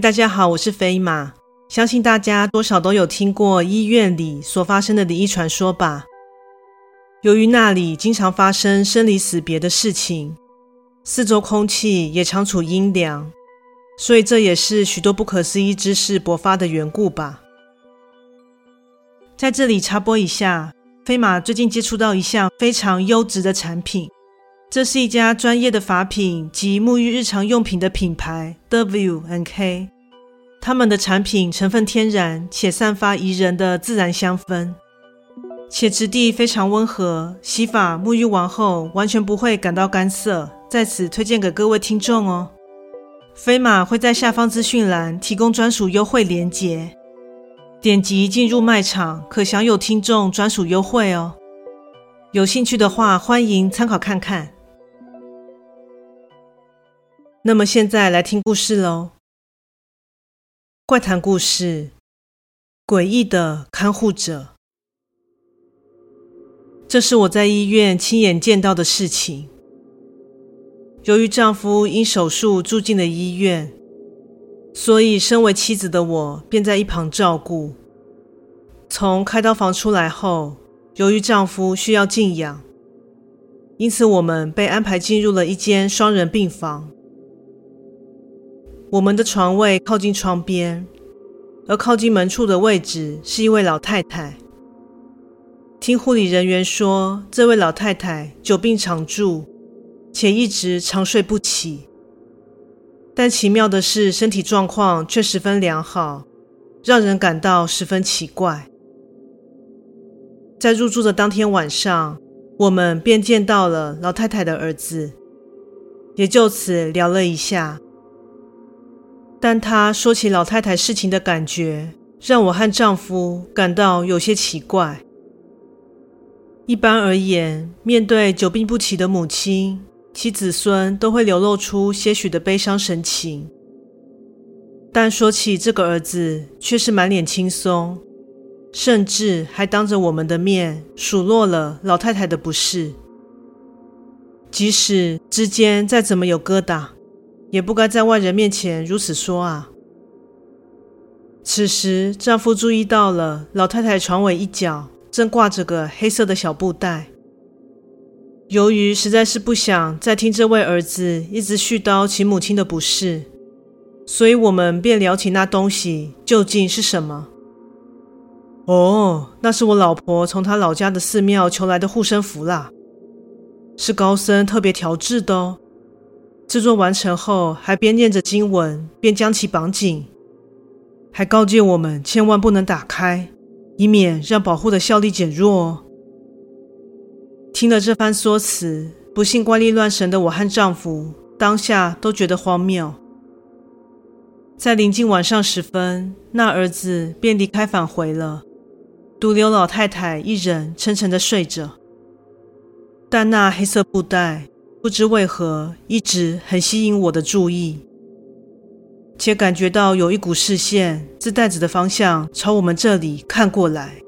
大家好，我是飞马。相信大家多少都有听过医院里所发生的灵异传说吧？由于那里经常发生生离死别的事情，四周空气也常处阴凉，所以这也是许多不可思议之事勃发的缘故吧。在这里插播一下，飞马最近接触到一项非常优质的产品。这是一家专业的发品及沐浴日常用品的品牌，W N K。他们的产品成分天然，且散发宜人的自然香氛，且质地非常温和，洗发沐浴完后完全不会感到干涩。在此推荐给各位听众哦。飞马会在下方资讯栏提供专属优惠链接，点击进入卖场可享有听众专属优惠哦。有兴趣的话，欢迎参考看看。那么现在来听故事喽。怪谈故事：诡异的看护者。这是我在医院亲眼见到的事情。由于丈夫因手术住进了医院，所以身为妻子的我便在一旁照顾。从开刀房出来后，由于丈夫需要静养，因此我们被安排进入了一间双人病房。我们的床位靠近窗边，而靠近门处的位置是一位老太太。听护理人员说，这位老太太久病常住，且一直长睡不起。但奇妙的是，身体状况却十分良好，让人感到十分奇怪。在入住的当天晚上，我们便见到了老太太的儿子，也就此聊了一下。但她说起老太太事情的感觉，让我和丈夫感到有些奇怪。一般而言，面对久病不起的母亲，其子孙都会流露出些许的悲伤神情。但说起这个儿子，却是满脸轻松，甚至还当着我们的面数落了老太太的不是。即使之间再怎么有疙瘩。也不该在外人面前如此说啊！此时，丈夫注意到了老太太床尾一角正挂着个黑色的小布袋。由于实在是不想再听这位儿子一直絮叨其母亲的不是，所以我们便聊起那东西究竟是什么。哦，那是我老婆从她老家的寺庙求来的护身符啦，是高僧特别调制的哦。制作完成后，还边念着经文边将其绑紧，还告诫我们千万不能打开，以免让保护的效力减弱哦。听了这番说辞，不幸怪力乱神的我和丈夫当下都觉得荒谬。在临近晚上时分，那儿子便离开返回了，独留老太太一人沉沉的睡着。但那黑色布袋。不知为何，一直很吸引我的注意，且感觉到有一股视线自袋子的方向朝我们这里看过来。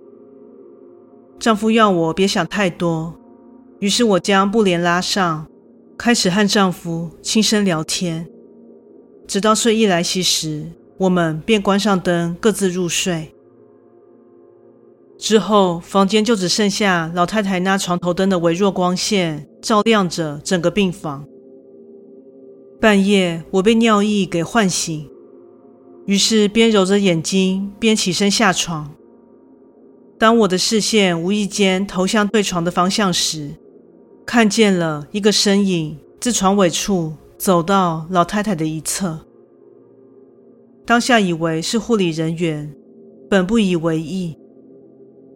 丈夫要我别想太多，于是我将布帘拉上，开始和丈夫轻声聊天，直到睡意来袭时，我们便关上灯，各自入睡。之后，房间就只剩下老太太那床头灯的微弱光线照亮着整个病房。半夜，我被尿意给唤醒，于是边揉着眼睛边起身下床。当我的视线无意间投向对床的方向时，看见了一个身影自床尾处走到老太太的一侧。当下以为是护理人员，本不以为意。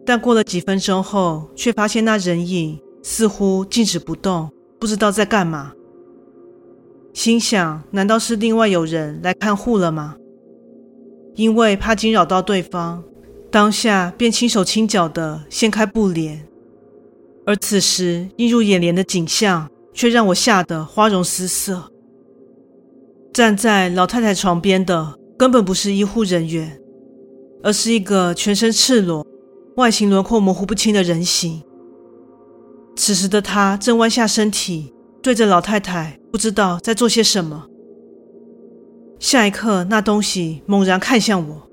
但过了几分钟后，却发现那人影似乎静止不动，不知道在干嘛。心想：难道是另外有人来看护了吗？因为怕惊扰到对方，当下便轻手轻脚地掀开布帘。而此时映入眼帘的景象，却让我吓得花容失色。站在老太太床边的根本不是医护人员，而是一个全身赤裸。外形轮廓模糊不清的人形。此时的他正弯下身体，对着老太太，不知道在做些什么。下一刻，那东西猛然看向我。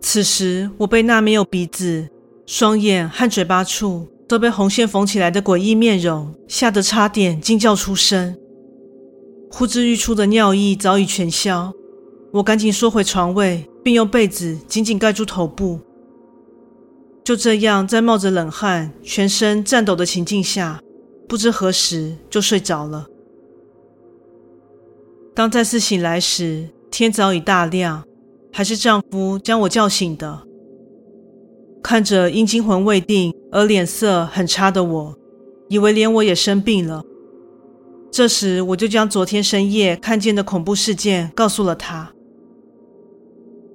此时，我被那没有鼻子、双眼和嘴巴处都被红线缝起来的诡异面容吓得差点惊叫出声。呼之欲出的尿意早已全消，我赶紧缩回床位，并用被子紧紧盖住头部。就这样，在冒着冷汗、全身颤抖的情境下，不知何时就睡着了。当再次醒来时，天早已大亮，还是丈夫将我叫醒的。看着因惊魂未定而脸色很差的我，以为连我也生病了。这时，我就将昨天深夜看见的恐怖事件告诉了他。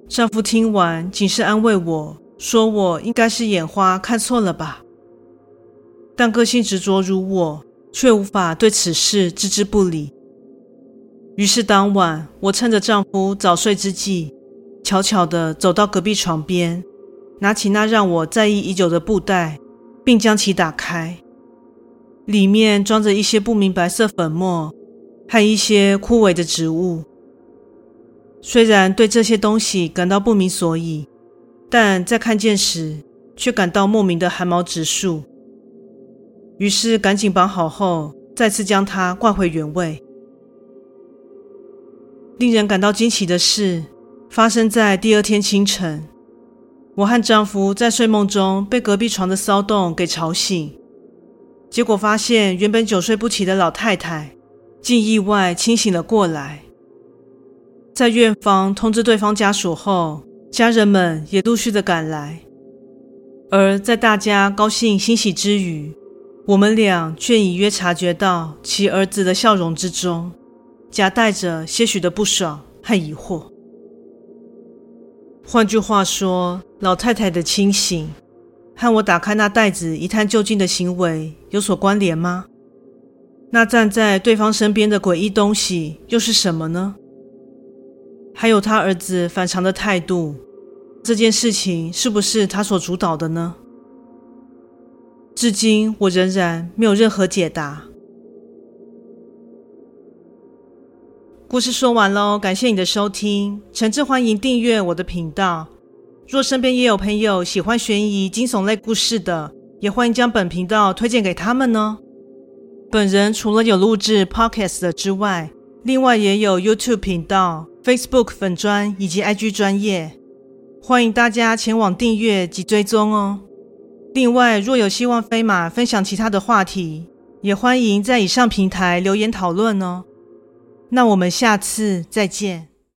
丈夫听完，仅是安慰我说：“我应该是眼花看错了吧。”但个性执着如我，却无法对此事置之不理。于是当晚，我趁着丈夫早睡之际，悄悄地走到隔壁床边，拿起那让我在意已久的布袋，并将其打开。里面装着一些不明白色粉末和一些枯萎的植物。虽然对这些东西感到不明所以，但在看见时却感到莫名的寒毛直竖。于是赶紧绑好后，再次将它挂回原位。令人感到惊奇的是，发生在第二天清晨。我和丈夫在睡梦中被隔壁床的骚动给吵醒，结果发现原本久睡不起的老太太，竟意外清醒了过来。在院方通知对方家属后，家人们也陆续的赶来。而在大家高兴欣喜之余，我们俩却隐约察觉到其儿子的笑容之中，夹带着些许的不爽和疑惑。换句话说，老太太的清醒和我打开那袋子一探究竟的行为有所关联吗？那站在对方身边的诡异东西又是什么呢？还有他儿子反常的态度，这件事情是不是他所主导的呢？至今我仍然没有任何解答。故事说完喽，感谢你的收听，诚挚欢迎订阅我的频道。若身边也有朋友喜欢悬疑惊悚类故事的，也欢迎将本频道推荐给他们呢。本人除了有录制 Podcast 之外，另外也有 YouTube 频道、Facebook 粉专以及 IG 专业，欢迎大家前往订阅及追踪哦。另外，若有希望飞马分享其他的话题，也欢迎在以上平台留言讨论哦。那我们下次再见。